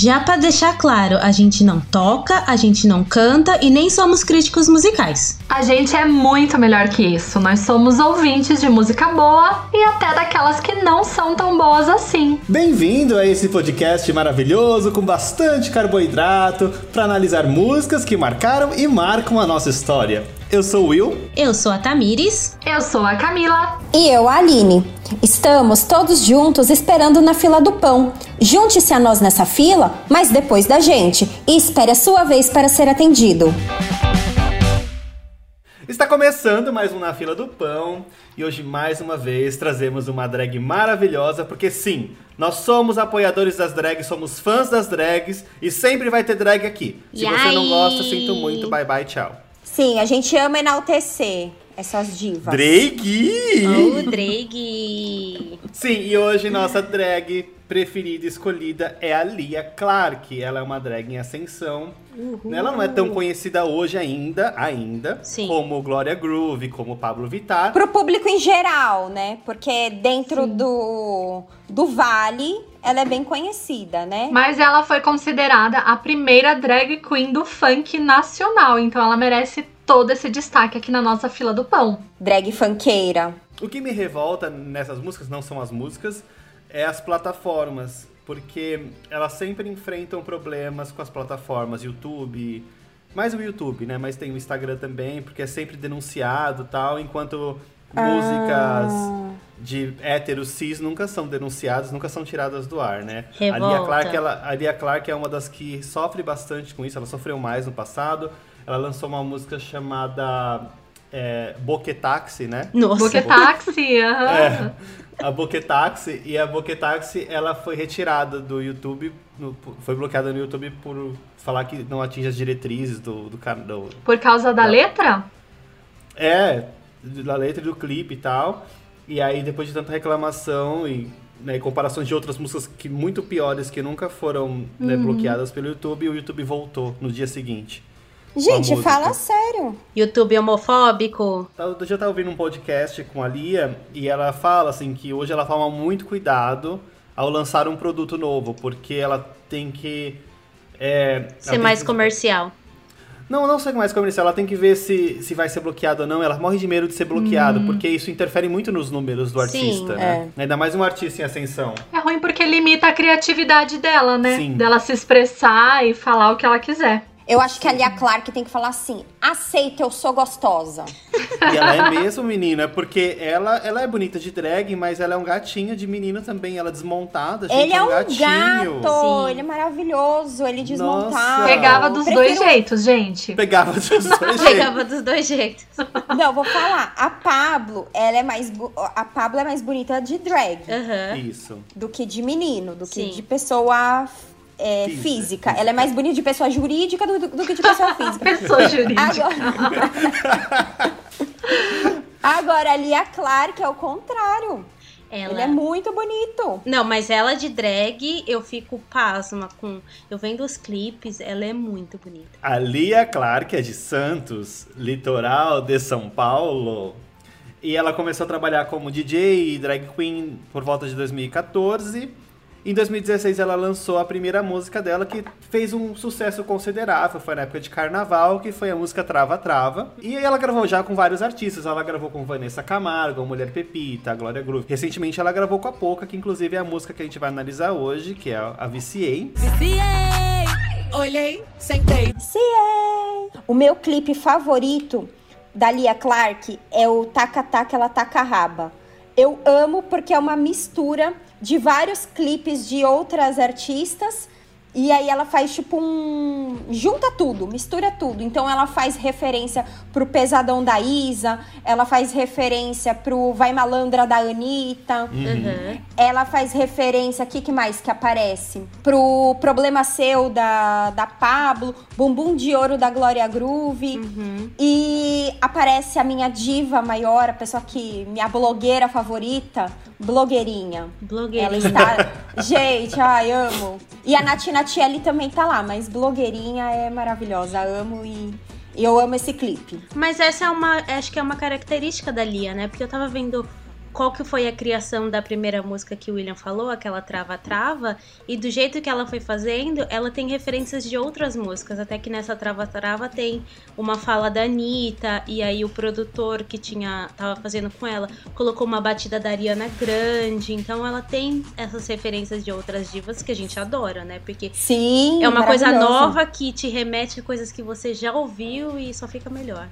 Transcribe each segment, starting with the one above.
Já para deixar claro, a gente não toca, a gente não canta e nem somos críticos musicais. A gente é muito melhor que isso. Nós somos ouvintes de música boa e até daquelas que não são tão boas assim. Bem-vindo a esse podcast maravilhoso com bastante carboidrato para analisar músicas que marcaram e marcam a nossa história. Eu sou o Will. Eu sou a Tamires. Eu sou a Camila. E eu, a Aline. Estamos todos juntos esperando na fila do pão. Junte-se a nós nessa fila, mas depois da gente. E espere a sua vez para ser atendido. Está começando mais um Na Fila do Pão e hoje mais uma vez trazemos uma drag maravilhosa, porque sim, nós somos apoiadores das drags, somos fãs das drags e sempre vai ter drag aqui. Se você não gosta, sinto muito, bye bye, tchau. Sim, a gente ama enaltecer essas divas. Drag! Oh, drag! Sim, e hoje nossa drag preferida e escolhida é a Lia Clark. Ela é uma drag em ascensão. Uhul. Ela não é tão conhecida hoje ainda, ainda, Sim. como Gloria Groove, como Pablo Vittar. Pro público em geral, né? Porque dentro do, do Vale, ela é bem conhecida, né? Mas ela foi considerada a primeira drag queen do funk nacional, então ela merece todo esse destaque aqui na nossa fila do pão. Drag funkeira. O que me revolta nessas músicas, não são as músicas, é as plataformas. Porque elas sempre enfrentam problemas com as plataformas, YouTube. Mais o YouTube, né? Mas tem o Instagram também, porque é sempre denunciado e tal, enquanto músicas de hétero cis nunca são denunciadas, nunca são tiradas do ar, né? A Lia, Revolta. Clark, ela, a Lia Clark é uma das que sofre bastante com isso, ela sofreu mais no passado. Ela lançou uma música chamada é, Boquetaxi, né? Nossa. Boquetaxi, aham. É, a Boquetaxi e a Boquetaxi ela foi retirada do YouTube, no- foi bloqueada no YouTube por falar que não atinge as diretrizes do, do, can- do Por causa da Não. letra? é da letra do clipe e tal. E aí depois de tanta reclamação e né, comparações de outras músicas que muito piores que nunca foram né, bloqueadas pelo YouTube, o YouTube voltou no dia seguinte. Gente, fala sério. YouTube homofóbico. Tá, Eu já estava ouvindo um podcast com a Lia e ela fala assim que hoje ela toma muito cuidado ao lançar um produto novo, porque ela tem que. É, Ser mais que- comercial. Não, não ser mais comercial, ela tem que ver se, se vai ser bloqueado ou não. Ela morre de medo de ser bloqueado, porque isso interfere muito nos números do Hum. Sim, artista, né? Ainda mais um artista em ascensão. É ruim porque limita a criatividade dela, né? Sim. Dela se expressar e falar o que ela quiser. Eu acho que a Lia Clark tem que falar assim: aceita, eu sou gostosa. E ela é mesmo menina, porque ela, ela é bonita de drag, mas ela é um gatinho de menino também. Ela é desmontada, gente, ele é um gatinho. gato, Sim. ele é maravilhoso, ele desmontado. Nossa. Pegava dos Prefiro- dois jeitos, gente. Pegava dos dois jeitos. Pegava dos dois jeitos. Não, vou falar. A Pablo, ela é mais. A Pablo é mais bonita de drag Aham. Isso. do que de menino, do que Sim. de pessoa é, Física. física. Ela é mais bonita de pessoa jurídica do, do- do que de pessoa física. Pessoa jurídica. Agora... Agora, a Lia Clark é o contrário. Ela... Ele é muito bonito. Não, mas ela de drag, eu fico pasma com. Eu vendo os clipes, ela é muito bonita. A Lia Clark é de Santos, litoral de São Paulo. E ela começou a trabalhar como DJ e drag queen por volta de 2014. Em 2016 ela lançou a primeira música dela que fez um sucesso considerável, foi na época de carnaval, que foi a música Trava Trava. E aí ela gravou já com vários artistas, ela gravou com Vanessa Camargo, Mulher Pepita, Glória Groove. Recentemente ela gravou com a Poca, que inclusive é a música que a gente vai analisar hoje, que é a Viciei. Olhei, sentei. É. O meu clipe favorito da Lia Clark é o Taca Taca Ela Taca Raba. Eu amo porque é uma mistura de vários clipes de outras artistas E aí ela faz tipo um. junta tudo, mistura tudo. Então ela faz referência pro Pesadão da Isa, ela faz referência pro Vai Malandra da Anitta, Uhum. ela faz referência, o que, que mais que aparece? Pro Problema Seu da, da Pablo, Bumbum de Ouro da Glória Groove. Uhum. E aparece a minha diva maior, a pessoa que. minha blogueira favorita, blogueirinha. Blogueira. Ela está. Gente, ai, amo. E a Natina Tielli também tá lá, mas blogueirinha é maravilhosa. Amo e eu amo esse clipe. Mas essa é uma. Acho que é uma característica da Lia, né? Porque eu tava vendo qual que foi a criação da primeira música que o William falou, aquela Trava Trava, e do jeito que ela foi fazendo, ela tem referências de outras músicas, até que nessa Trava Trava tem uma fala da Anitta, e aí o produtor que tinha tava fazendo com ela colocou uma batida da Ariana Grande, então ela tem essas referências de outras divas que a gente adora, né? Porque Sim, é uma coisa nova que te remete a coisas que você já ouviu e só fica melhor.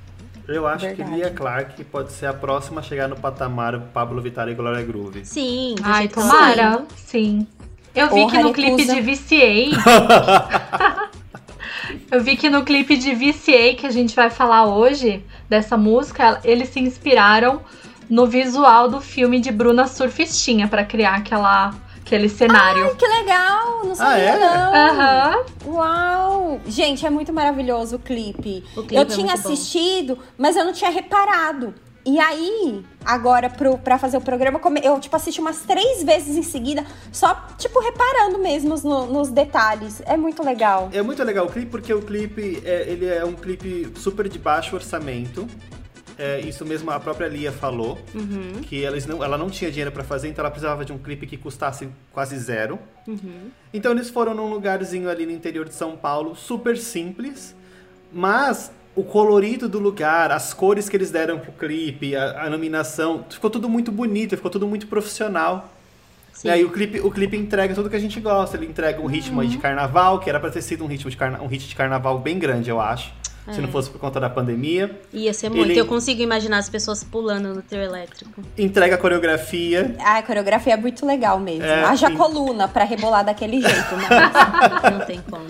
Eu acho Verdade. que Lia Clark pode ser a próxima a chegar no patamar Pablo Vittar e Glória Groove. Sim, do Ai, tomara. Sim. Eu vi Ô, que no clipe Haretusa. de VCA. eu vi que no clipe de VCA que a gente vai falar hoje, dessa música, eles se inspiraram no visual do filme de Bruna Surfistinha pra criar aquela, aquele cenário. Que legal, não sabia é? não. Aham. Uau! Gente, é muito maravilhoso o clipe. O clipe eu é tinha muito bom. assistido, mas eu não tinha reparado. E aí, agora, pro, pra fazer o programa, eu, tipo, assisti umas três vezes em seguida, só, tipo, reparando mesmo no- nos detalhes. É muito legal. É muito legal o clipe porque o clipe é, ele é um clipe super de baixo orçamento. É, isso mesmo a própria Lia falou, Uhum, que eles não, ela não tinha dinheiro pra fazer, então ela precisava de um clipe que custasse quase zero. uhum. Então eles foram num lugarzinho ali no interior de São Paulo, super simples, mas o colorido do lugar, as cores que eles deram pro clipe, a, a iluminação, ficou tudo muito bonito, ficou tudo muito profissional. Sim. E aí o clipe, o clipe entrega tudo que a gente gosta. Ele entrega um ritmo aí de carnaval, que era pra ter sido um ritmo de carna um hit de carnaval bem grande, eu acho. Se não fosse por conta da pandemia. Ia ser muito. Ele- Eu consigo imaginar as pessoas pulando no trio elétrico. Entrega a coreografia. A coreografia é muito legal mesmo. É, Haja sim. coluna pra rebolar daquele jeito, mas... Não tem como.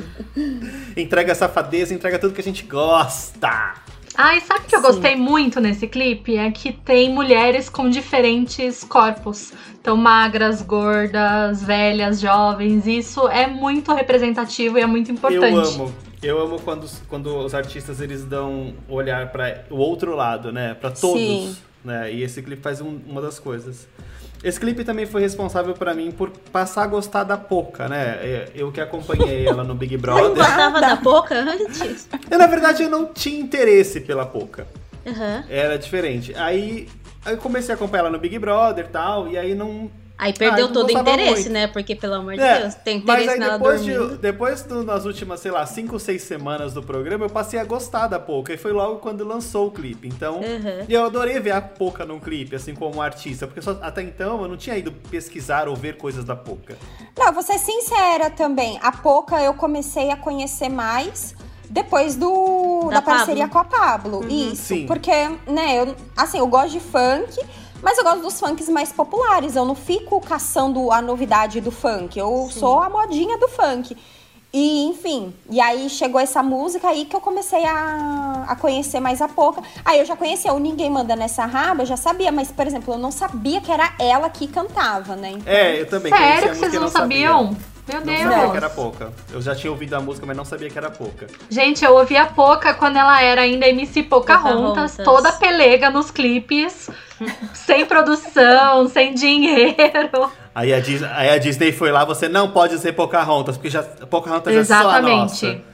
Entrega a safadeza, entrega tudo que a gente gosta. Ai, sabe o que eu Sim. gostei muito nesse clipe? É que tem mulheres com diferentes corpos. Então, magras, gordas, velhas, jovens. Isso é muito representativo e é muito importante. Eu amo. Eu amo quando, os- quando os artistas eles dão olhar para o outro lado, né? Pra todos, Sim. né? E esse clipe faz um- uma das coisas. Esse clipe também foi responsável pra mim por passar a gostar da Poca, né? É, Eu que acompanhei ela no Big Você Brother. gostava da Poca antes? Eu, na verdade, eu não tinha interesse pela Poca. Aham. Era diferente. Aí, aí eu comecei a acompanhar ela no Big Brother e tal, e aí não. Aí perdeu Ah, todo o interesse, muito. né? Porque, pelo amor de É, Deus, tem mas interesse aí nela depois, de, dormindo. depois do, nas últimas, sei lá, 5 ou 6 semanas do programa, eu passei a gostar da Poca. E foi logo quando lançou o clipe. Então, Uhum. e eu adorei ver a Poca num clipe, assim como artista. Porque só- até então eu não tinha ido pesquisar ou ver coisas da Poca. Não, vou ser sincera também. A Poca eu comecei a conhecer mais depois do Da da, parceria com a Pablo. Isso, Sim. porque, né, eu, assim, eu gosto de funk, mas eu gosto dos funks mais populares. Eu não fico caçando a novidade do funk. Eu sou a modinha do funk. E, enfim, e aí chegou essa música aí que eu comecei a, a conhecer mais a Poca. Aí eu já conhecia o Ninguém Manda Nessa Raba, eu já sabia, mas, por exemplo, eu não sabia que era ela que cantava, né? Então, É, eu também Sério que vocês não sabia. Meu Não Deus. sabia que era Poca. Eu já tinha ouvido a música, mas não sabia que era Poca. Gente, eu ouvi a Poca quando ela era ainda MC Pocahontas, Pocahontas. toda pelega nos clipes, sem produção, sem dinheiro. Aí a, Dis- aí a Disney foi lá, você não pode ser Pocahontas, porque já, Pocahontas já é só a nossa. Exatamente.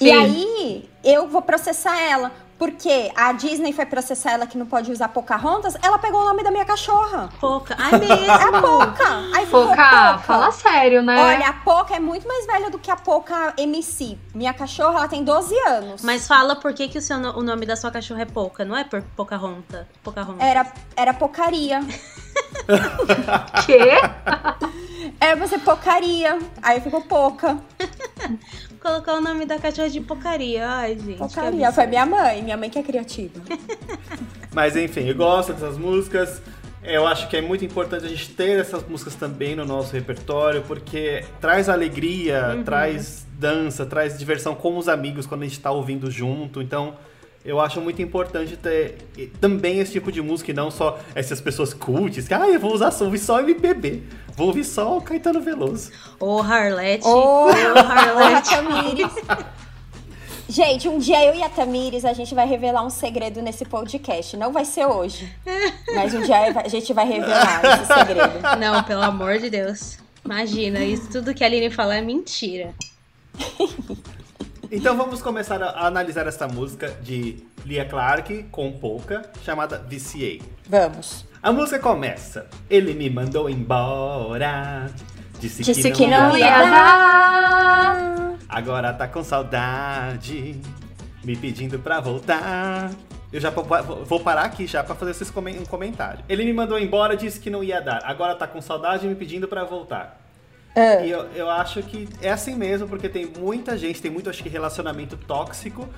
E aí, eu vou processar ela. Porque a Disney foi processar ela que não pode usar Pocahontas, ela pegou o nome da minha cachorra. Poca. Ai, mesmo. É a Poca. Aí Poca, Poca. fala sério, né? Olha, a Poca é muito mais velha do que a Poca MC. Minha cachorra, ela tem 12 anos. Mas fala por que, que o, seu, o nome da sua cachorra é Poca, não é por Pocahontas? Pocahontas. Era, era Pocaria. Quê? Era pra ser Pocaria. Aí ficou Poca. Colocar o nome da cachorra de Pocaria. Ai, gente. absurdo. Foi minha mãe. Minha mãe que é criativa. Mas enfim, eu gosto dessas músicas. Eu acho que é muito importante a gente ter essas músicas também no nosso repertório, porque traz alegria, traz dança, traz diversão com os amigos quando a gente tá ouvindo junto. Então, eu acho muito importante ter também esse tipo de música e não só essas pessoas cultes que, ah, eu vou usar só, ouvir só MPB, vou ouvir só o Caetano Veloso. Ô, Harlete. Ô, Ô, Harlete. Tamires. Gente, um dia eu e a Tamires, a gente vai revelar um segredo nesse podcast. Não vai ser hoje. Mas um dia a gente vai revelar esse segredo. Não, pelo amor de Deus. Imagina, isso tudo que a Aline fala é mentira. Então vamos começar a analisar essa música de Lia Clark com Polka, chamada VCA. Vamos. A música começa. Ele me mandou embora. Disse, Disse que, não ia ia dar. dar. Agora tá com saudade. Me pedindo pra voltar. Eu já vou- parar aqui já pra fazer um comentário. Ele me mandou embora, disse que não ia dar. Agora tá com saudade me pedindo pra voltar. Ah, E eu, eu acho que é assim mesmo, porque tem muita gente, tem muito, acho que, relacionamento tóxico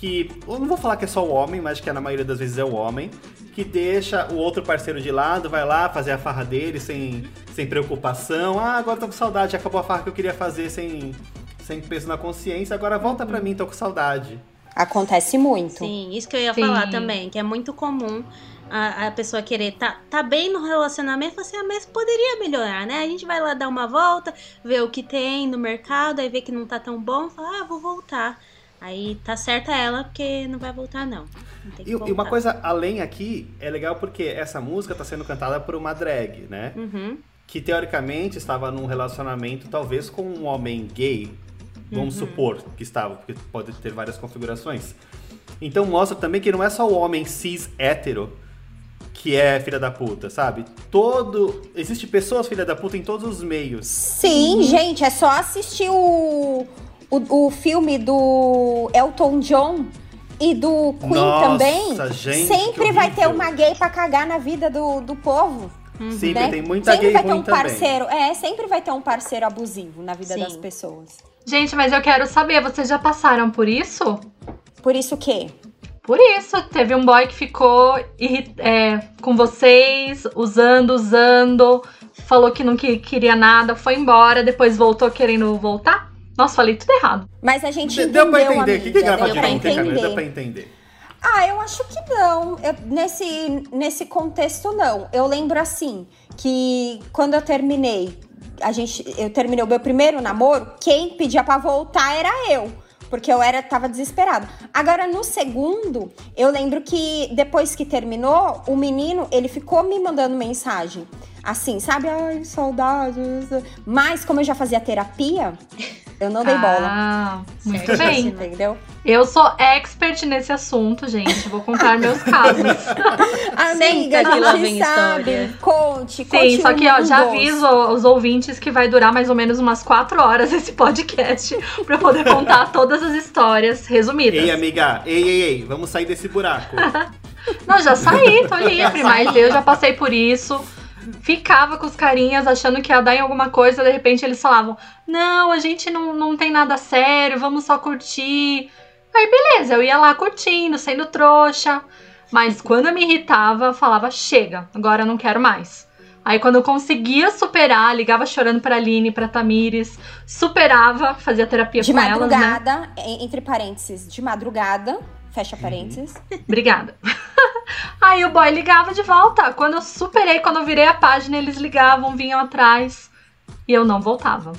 que. Eu não vou falar que é só o homem, mas que na maioria das vezes é o homem, que deixa o outro parceiro de lado, vai lá fazer a farra dele sem, sem preocupação. Ah, agora tô com saudade, acabou a farra que eu queria fazer sem, sem peso na consciência, agora volta pra mim, tô com saudade. acontece muito. Sim, isso que eu ia Sim. falar também, que é muito comum a, a pessoa querer tá, tá bem no relacionamento, assim, ah, mas poderia melhorar, né? A gente vai lá dar uma volta, ver o que tem no mercado, aí vê que não tá tão bom, fala, ah, vou voltar. Aí tá certa ela, porque não vai voltar, não. Não E, voltar. uma coisa além aqui, é legal porque essa música tá sendo cantada por uma drag, né? Uhum. que teoricamente estava num relacionamento talvez com um homem gay, vamos supor que estava, porque pode ter várias configurações. Então mostra também que não é só o homem cis hétero que é filha da puta, sabe? Todo existe pessoas filha da puta em todos os meios. Sim, gente, é só assistir o, o, o filme do Elton John e do Queen Nossa, também. gente, Sempre vai ter uma gay pra cagar na vida do, do povo. Sempre né? tem muita sempre gay vai ter um também. parceiro. É, sempre vai ter um parceiro abusivo na vida Sim. das pessoas. Gente, mas eu quero saber, vocês já passaram por isso? Por isso que. Por isso, teve um boy que ficou é, com vocês, usando, usando, falou que não que- queria nada, foi embora, depois voltou querendo voltar? Nossa, falei tudo errado. Mas a gente De- entendeu, Deu pra entender. O que, que grava deu de pra Camila? Deu entender. pra entender. Ah, eu acho que não. Eu- nesse, nesse contexto, não. Eu lembro assim, que quando eu terminei, a gente, eu terminei o meu primeiro namoro, quem pedia pra voltar era eu. Porque eu era, tava desesperada. Agora, no segundo, eu lembro que depois que terminou, o menino, ele ficou me mandando mensagem. Assim, sabe? Ai, saudade. Mas, como eu já fazia terapia, eu não dei bola. Ah, muito Certo. bem. Entendeu? Eu sou expert nesse assunto, gente. Vou contar meus casos. Amiga, que lá a vem gente sabe. história. Conte, conte. Sim, só que ó, já aviso os ouvintes que vai durar mais ou menos umas quatro horas esse podcast pra eu poder contar todas as histórias resumidas. Ei, amiga, ei, ei, ei, vamos sair desse buraco. Não, já saí, tô livre, mas eu já passei por isso. Ficava com os carinhas achando que ia dar em alguma coisa, de repente eles falavam: Não, a gente não, não tem nada sério, vamos só curtir. Aí beleza, eu ia lá curtindo, sendo trouxa. Mas quando eu me irritava, eu falava: Chega, agora eu não quero mais. Aí quando eu conseguia superar, ligava chorando pra Aline, pra Tamires, superava, fazia terapia De com elas, né? madrugada, en- entre parênteses, de madrugada, fecha parênteses. Obrigada. Aí o boy ligava de volta. Quando eu superei, quando eu virei a página, eles ligavam, vinham atrás. E eu não voltava.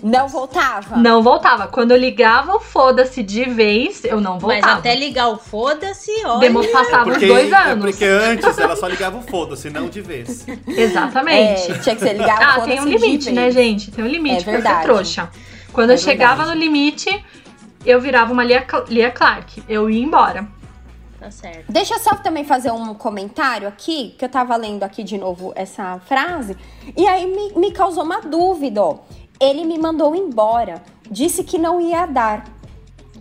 Não voltava. Não voltava. Quando eu ligava o foda-se de vez, eu não Mas voltava. até ligar o foda-se, olha. Demo passava uns dois é anos. porque antes ela só ligava o foda-se, não de vez. Exatamente. É, tinha que ser ligar Ah, o tem um foda-se limite, né, gente? Tem um limite É pra ser verdade. trouxa. Quando É eu chegava verdade. no limite, eu virava uma Lia, Lia Clark. Eu ia embora. Tá certo. Deixa eu só também fazer um comentário aqui, que eu tava lendo aqui de novo essa frase, e aí me, me causou uma dúvida, ó. Ele me mandou embora, disse que não ia dar.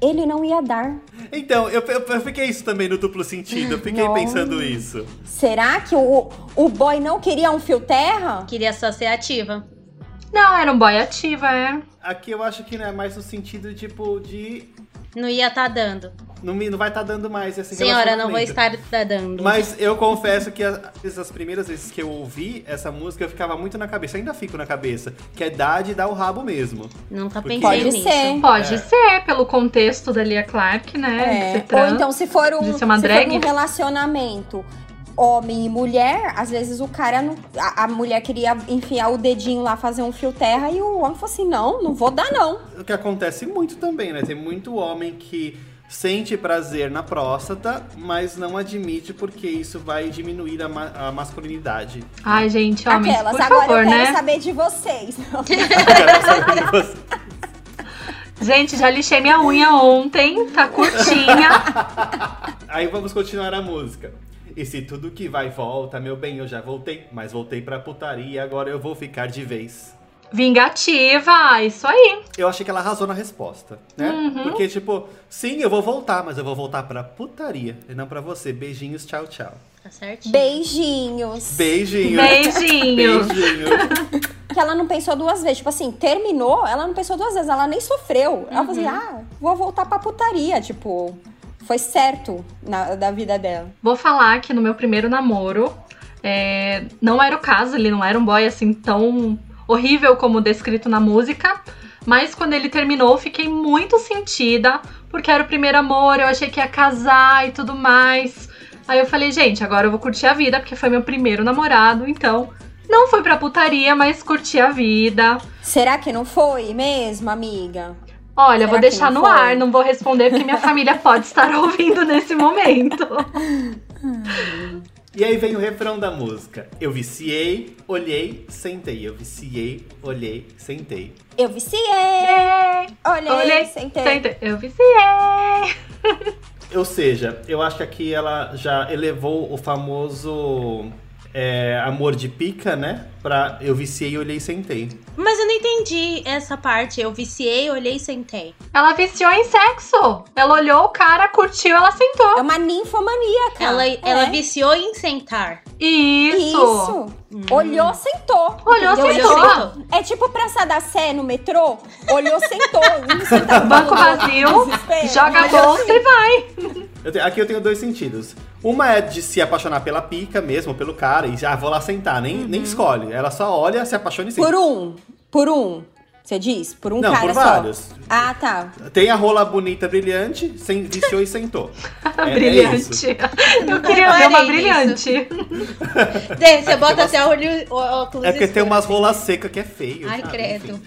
Ele não ia dar. Então, eu, eu, eu fiquei isso também no duplo sentido. Eu fiquei Não. pensando isso. Será que o, o boy não queria um fio terra? Queria só ser ativa. Não, era um boy ativa, é. Aqui eu acho que não é mais no sentido, tipo, de. Não ia tá dando. Não, não vai estar dando mais esse Senhora, não vou estar tá dando. Mas eu confesso que as, as primeiras vezes que eu ouvi essa música, eu ficava muito na cabeça, ainda fico na cabeça, que é dar de dar o rabo mesmo. Nunca Porque- pensei Pode nisso. ser. Pode É. ser, pelo contexto da Lia Clark, né? É, Ou então, se for um, se drag. for um relacionamento homem e mulher, às vezes o cara não. A, a mulher queria enfiar o dedinho lá, fazer um fio terra, e o homem falou assim: não, não vou dar, não. O que acontece muito também, né? Tem muito homem que sente prazer na próstata, mas não admite porque isso vai diminuir a, ma- a masculinidade. Ai, gente, homens, Aquelas, por agora favor, eu quero né? saber de vocês. Quero saber de você. Gente, já lixei minha unha ontem, tá curtinha. Aí vamos continuar a música. E se tudo que vai volta, meu bem, eu já voltei, mas voltei pra putaria, agora eu vou ficar de vez. Vingativa, isso aí. Eu achei que ela arrasou na resposta, né? Uhum. Porque, tipo, sim, eu vou voltar, mas eu vou voltar pra putaria e não pra você. Beijinhos, tchau, tchau. Tá certinho. Beijinhos. Beijinhos. Beijinhos. Beijinhos. Que ela não pensou duas vezes. Tipo assim, terminou, ela não pensou duas vezes, ela nem sofreu. Ela falou assim: ah, vou voltar pra putaria. Tipo, foi certo na, da vida dela. Vou falar que no meu primeiro namoro, é, não era o caso, ele não era um boy assim tão horrível como descrito na música. Mas quando ele terminou, fiquei muito sentida, porque era o primeiro amor, eu achei que ia casar e tudo mais. Aí eu falei, gente, agora eu vou curtir a vida, porque foi meu primeiro namorado, então não fui pra putaria, mas curti a vida. Será que não foi mesmo, amiga? Olha, Será vou deixar no foi? ar, não vou responder porque minha família pode estar ouvindo nesse momento. E aí vem o refrão da música. Eu viciei, olhei, sentei. Eu viciei, olhei, sentei. Eu viciei, olhei, Olhei, sentei. sentei. Eu viciei. Ou seja, eu acho que aqui ela já elevou o famoso é, amor de pica, né? Pra eu viciei, olhei, sentei. Mas eu não entendi essa parte. Eu viciei, olhei e sentei. Ela viciou em sexo. Ela olhou o cara, curtiu, ela sentou. É uma ninfomaníaca. Ela, é. ela viciou em sentar. Isso. Isso. Olhou, sentou. Olhou, sentou. É tipo- É tipo Praça da Sé no metrô. Olhou, sentou. Banco vazio, joga a bolsa assim, e vai. Eu te- aqui eu tenho dois sentidos. Uma é de se apaixonar pela pica mesmo, pelo cara, e já vou lá sentar, nem, nem escolhe. Ela só olha, se apaixona e senta. Por um. Por um. Você diz? Por um Não, cara por só. vários. Ah, tá. Tem a rola bonita, brilhante, sem, viciou e sentou. É- é brilhante. Eu queria ver uma brilhante. Dê, Você bota até o óculos É porque tem umas rolas secas que é feio. Ai, sabe? credo. Enfim.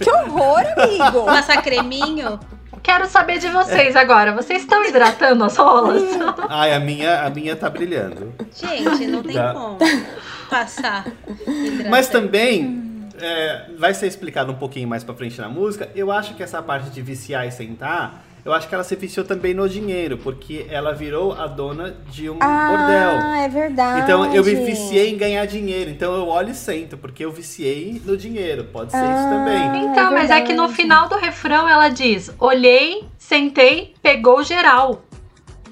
Que horror, amigo. Passar creminho. Quero saber de vocês agora. Vocês estão hidratando as rolas? Ai, a minha, a minha tá brilhando. Gente, não tem Dá. como passar. Mas também, é, vai ser explicado um pouquinho mais pra frente na música, eu acho que essa parte de viciar e sentar, eu acho que ela se viciou também no dinheiro, porque ela virou a dona de um bordel. Ah, é verdade. Então eu me viciei em ganhar dinheiro, então eu olho e sento, porque eu viciei no dinheiro. Pode ser isso Ah. também. Então, é mas é que no final do refrão ela diz: olhei, sentei, pegou geral.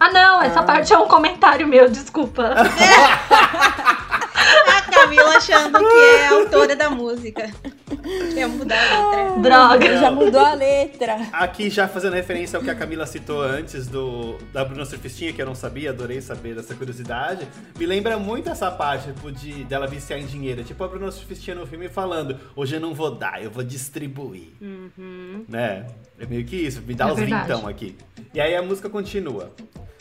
Ah, não, essa parte é um comentário meu, desculpa. A Camila achando que é a autora da música. Quer mudar a letra. Droga. Já mudou a letra. Aqui já fazendo referência ao que a Camila citou antes do da Bruna Surfistinha, que eu não sabia, adorei saber dessa curiosidade. Me lembra muito essa parte tipo, de dela viciar em dinheiro. Tipo a Bruna Surfistinha no filme falando: hoje eu não vou dar, eu vou distribuir. Né? É meio que isso, me dá É os verdade. vintão aqui. E aí a música continua.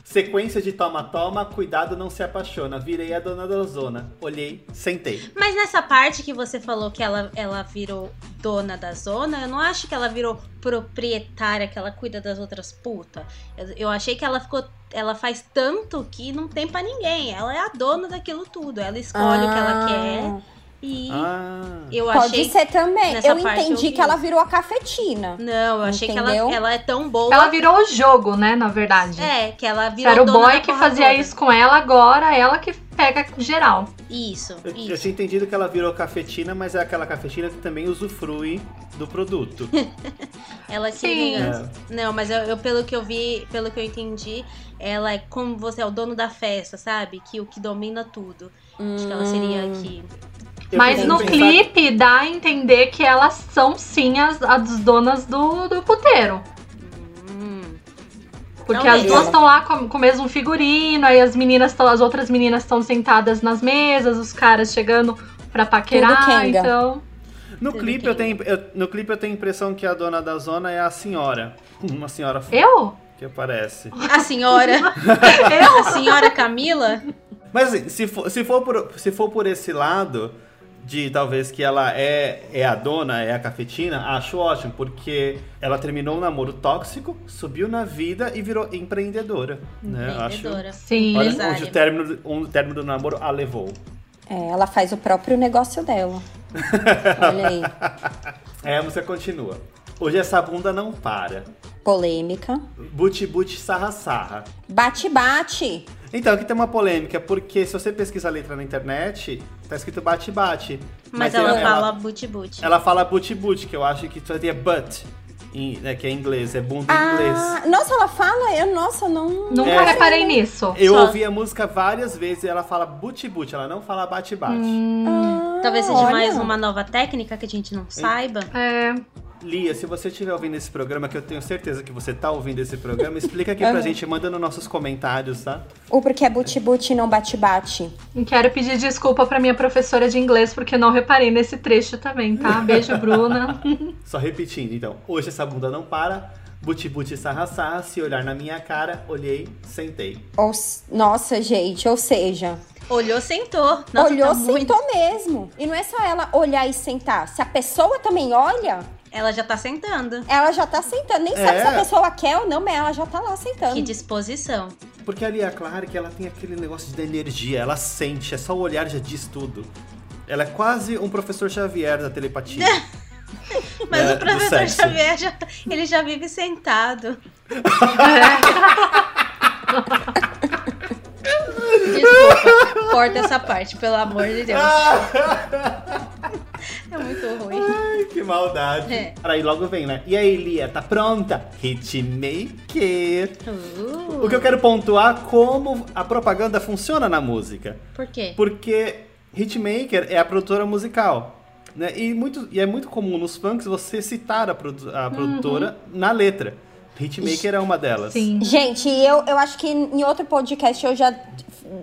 Sequência de toma-toma, cuidado não se apaixona. Virei a dona da zona. Olhei, sentei. Mas nessa parte que você falou que ela, ela virou dona da zona, eu não acho que ela virou proprietária, que ela cuida das outras putas. Eu, eu achei que ela ficou. Ela faz tanto que não tem pra ninguém. Ela é a dona daquilo tudo. Ela escolhe o que ela Ah. quer. E Ah. eu Pode achei. ser também. Eu entendi eu que ela virou a cafetina. Não, eu achei que Entendeu? ela, ela é tão boa. Ela virou o jogo, né, na verdade. É, que ela virou Era o boy que fazia toda. isso com ela, agora ela que pega geral. Isso, Eu, eu isso. tinha entendido que ela virou cafetina, mas é aquela cafetina que também usufrui do produto. Ela que Sim. ganha. Não, mas eu, eu, pelo que eu vi, pelo que eu entendi, ela é como você é o dono da festa, sabe? Que o que domina tudo. Acho que ela seria Hum. aqui. Eu Mas no pensar- clipe dá a entender que elas são sim as, as donas do, do puteiro. Hum. Porque Talvez. as duas estão lá com, com o mesmo figurino, aí as meninas estão, as outras meninas estão sentadas nas mesas, os caras chegando pra paquerar, então. No Tudo clipe, eu tenho, eu- no clipe eu tenho a impressão que a dona da zona é a senhora. Uma senhora Eu? que aparece. A senhora. Eu? a senhora Camila? Mas assim, se for, se for, por, se for por esse lado, de talvez que ela é, é a dona, é a cafetina, acho ótimo, porque ela terminou um namoro tóxico, subiu na vida e virou empreendedora. Né? Eu Acho, Empreendedora. Sim. olha onde o término, um término do namoro a levou. É, ela faz o próprio negócio dela. Olha aí. Aí a música continua. Hoje essa bunda não para. Polêmica. Buti buti sarra sarra. Bate, bate. Então, aqui tem uma polêmica, porque se você pesquisa a letra na internet, tá escrito bate bate. Mas, ela, ela fala buti. Ela fala buti, que eu acho que seria butt, em, né, que é em inglês, é bunda em inglês. Ah, nossa, ela fala, eu, nossa, não. Nunca É. reparei nisso. Eu Só- ouvi a música várias vezes e ela fala buti, ela não fala bate bate. Ah, Talvez seja olha. mais uma nova técnica que a gente não saiba. É, Lia, se você estiver ouvindo esse programa, que eu tenho certeza que você tá ouvindo esse programa, explica aqui pra gente, manda nos nossos comentários, tá? Ou porque é buti-buti e não bate-bate. e quero pedir desculpa pra minha professora de inglês, porque não reparei nesse trecho também, tá? Beijo, Bruna. Só repetindo, então. Hoje essa bunda não para, buti buti sarra sarra, se olhar na minha cara, olhei, sentei. Ou, nossa, gente, ou seja, Olhou, sentou. Nossa, olhou, tá muito... sentou mesmo. E não é só ela olhar e sentar. Se a pessoa também olha, Ela já tá sentando. ela já tá sentando. Nem sabe É. se a pessoa quer ou não, mas ela já tá lá sentando. Que disposição. Porque ali é claro que ela tem aquele negócio de energia, ela sente, é só o olhar já diz tudo. Ela é quase um professor Xavier da telepatia. Mas É, o professor. Xavier, já, ele já vive sentado. Desculpa, corta essa parte, pelo amor de Deus. É muito ruim. Ai, que maldade. É. Aí logo vem, né? E aí, Lia, tá pronta? Hitmaker. Uh, O que eu quero pontuar como a propaganda funciona na música. Por quê? Porque Hitmaker é a produtora musical. Né? E, muito, e é muito comum nos funks você citar a, produ- a produtora na letra. Hitmaker é uma delas. Sim. Gente, eu, eu acho que em outro podcast eu já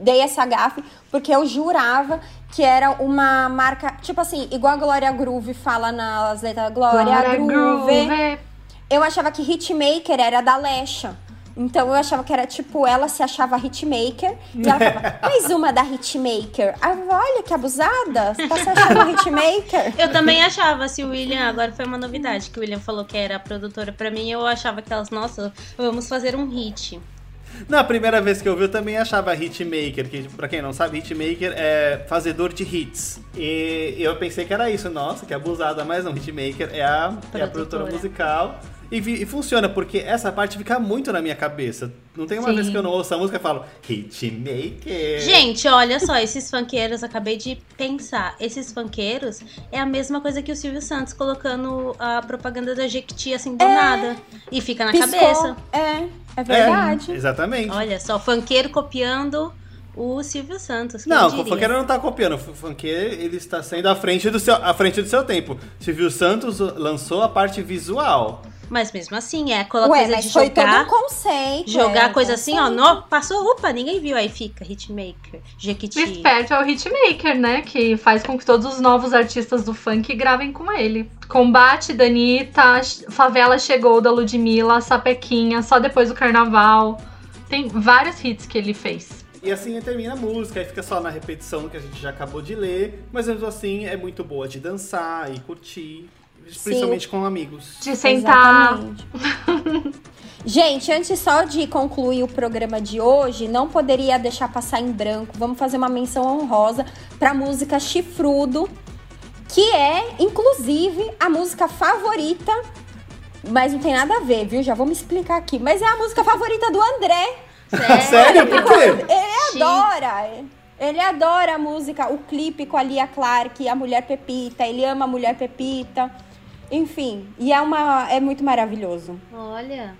dei essa gafe, porque eu jurava que era uma marca, tipo assim, igual a Glória Groove fala nas letras Glória, Glória Groove. Groove. Eu achava que Hitmaker era da Lesha. Então eu achava que era tipo, ela se achava hitmaker e ela falava, mais uma da hitmaker. Ah, olha que abusada, você tá se achando hitmaker? Eu também achava, se o William, agora foi uma novidade, que o William falou que era a produtora pra mim, eu achava que elas, nossa, vamos fazer um hit. Na primeira vez que eu vi, eu também achava hitmaker, que pra quem não sabe, hitmaker é fazedor de hits. E eu pensei que era isso, nossa, que abusada, mas não, hitmaker é a, é a produtora Produtora. musical. E, e funciona, porque essa parte fica muito na minha cabeça. Não tem uma Sim. vez que eu não ouço a música e falo, hitmaker. Gente, olha só, esses funkeiros, acabei de pensar, esses funkeiros é a mesma coisa que o Silvio Santos colocando a propaganda da Jequiti assim do nada. E fica na cabeça. É, é É, verdade. exatamente. Olha só, funkeiro copiando o Silvio Santos. Não, diria? o funkeiro não tá copiando. O funkeiro, ele está sendo à frente do seu, à frente do seu tempo. Silvio Santos lançou a parte visual. Mas mesmo assim, é aquela Ué, coisa mas de foi jogar. todo um conceito. Jogar é, coisa assim, ó, no, passou, opa, ninguém viu, aí fica, hitmaker, O Jequiti. esperto é o hitmaker, né? Que faz com que todos os novos artistas do funk gravem com ele. Combate, Danita, Favela Chegou, da Ludmilla, Sapequinha, Só Depois do Carnaval. Tem vários hits que ele fez. E assim termina a música, aí fica só na repetição do que a gente já acabou de ler. Mas mesmo assim é muito boa de dançar e curtir. Principalmente com amigos. De sentar. Gente, antes só de concluir o programa de hoje, não poderia deixar passar em branco. Vamos fazer uma menção honrosa para a música Chifrudo, que é, inclusive, a música favorita. Mas não tem nada a ver, viu? Já vou me explicar aqui. Mas é a música favorita do André. Sério? Por quê? Ele adora. Ele adora a música, o clipe com a Lia Clark, a Mulher Pepita. Ele ama a Mulher Pepita. Enfim, e é, uma, é muito maravilhoso. Olha.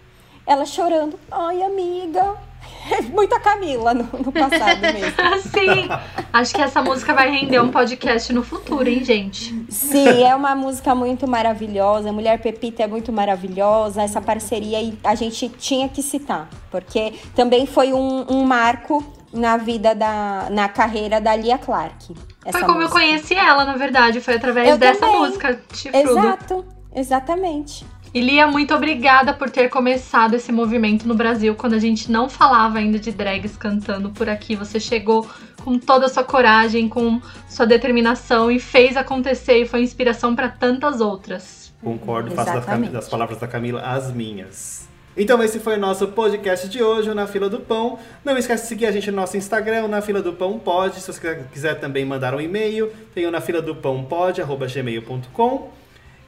Ela chorando. Ai, amiga. É muito a Camila no, no passado mesmo. Sim. Acho que essa música vai render um podcast no futuro, hein, gente? Sim, é uma música muito maravilhosa. Mulher Pepita é muito maravilhosa. Essa parceria a gente tinha que citar, porque também foi um, um marco na vida da. na carreira da Lia Clark. essa Foi como eu música. conheci ela, na verdade. Foi através Eu dessa também. música, Chifrudo. Exato, exatamente. E Lia, muito obrigada por ter começado esse movimento no Brasil, quando a gente não falava ainda de drags cantando por aqui. Você chegou com toda a sua coragem, com sua determinação e fez acontecer e foi inspiração para tantas outras. Concordo, faço das, das palavras da Camila as minhas. Então esse foi o nosso podcast de hoje, o Na Fila do Pão. Não esquece de seguir a gente no nosso Instagram, Na Fila do Pão Pode. Se você quiser também mandar um e-mail, tem o na fila do pão pode, arroba gmail.com.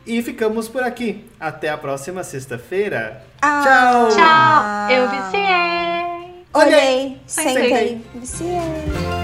E ficamos por aqui. Até a próxima sexta-feira. Ah, Tchau! Tchau! Eu viciei! Olhei, Sentei. sentei, viciei.